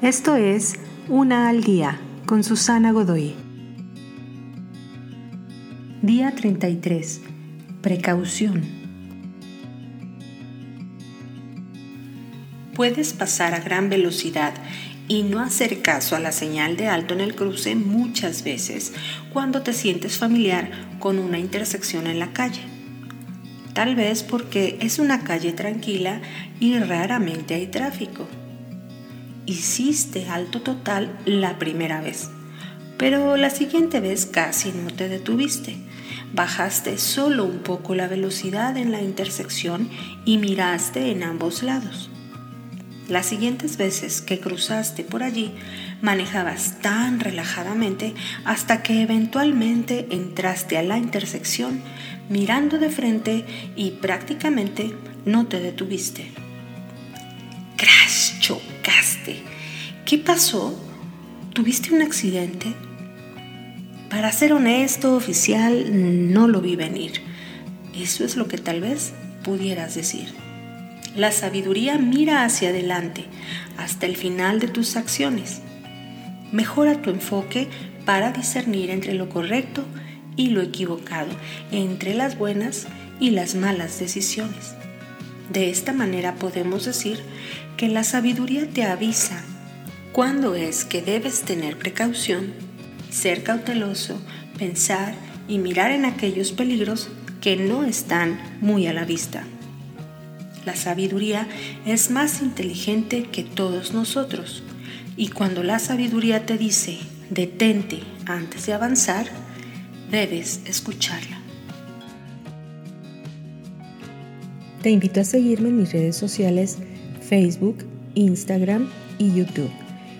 Esto es Una al Día con Susana Godoy. Día 33. Precaución. Puedes pasar a gran velocidad y no hacer caso a la señal de alto en el cruce muchas veces cuando te sientes familiar con una intersección en la calle. Tal vez porque es una calle tranquila y raramente hay tráfico. Hiciste alto total la primera vez, pero la siguiente vez casi no te detuviste. Bajaste solo un poco la velocidad en la intersección y miraste en ambos lados. Las siguientes veces que cruzaste por allí, manejabas tan relajadamente hasta que eventualmente entraste a la intersección mirando de frente y prácticamente no te detuviste. ¡Crash! ¿Qué pasó? ¿Tuviste un accidente? Para ser honesto, oficial, no lo vi venir. Eso es lo que tal vez pudieras decir. La sabiduría mira hacia adelante, hasta el final de tus acciones. Mejora tu enfoque para discernir entre lo correcto y lo equivocado, entre las buenas y las malas decisiones. De esta manera podemos decir que la sabiduría te avisa cuándo es que debes tener precaución, ser cauteloso, pensar y mirar en aquellos peligros que no están muy a la vista. La sabiduría es más inteligente que todos nosotros. Y cuando la sabiduría te dice, detente antes de avanzar, debes escucharla. Te invito a seguirme en mis redes sociales Facebook, Instagram y YouTube.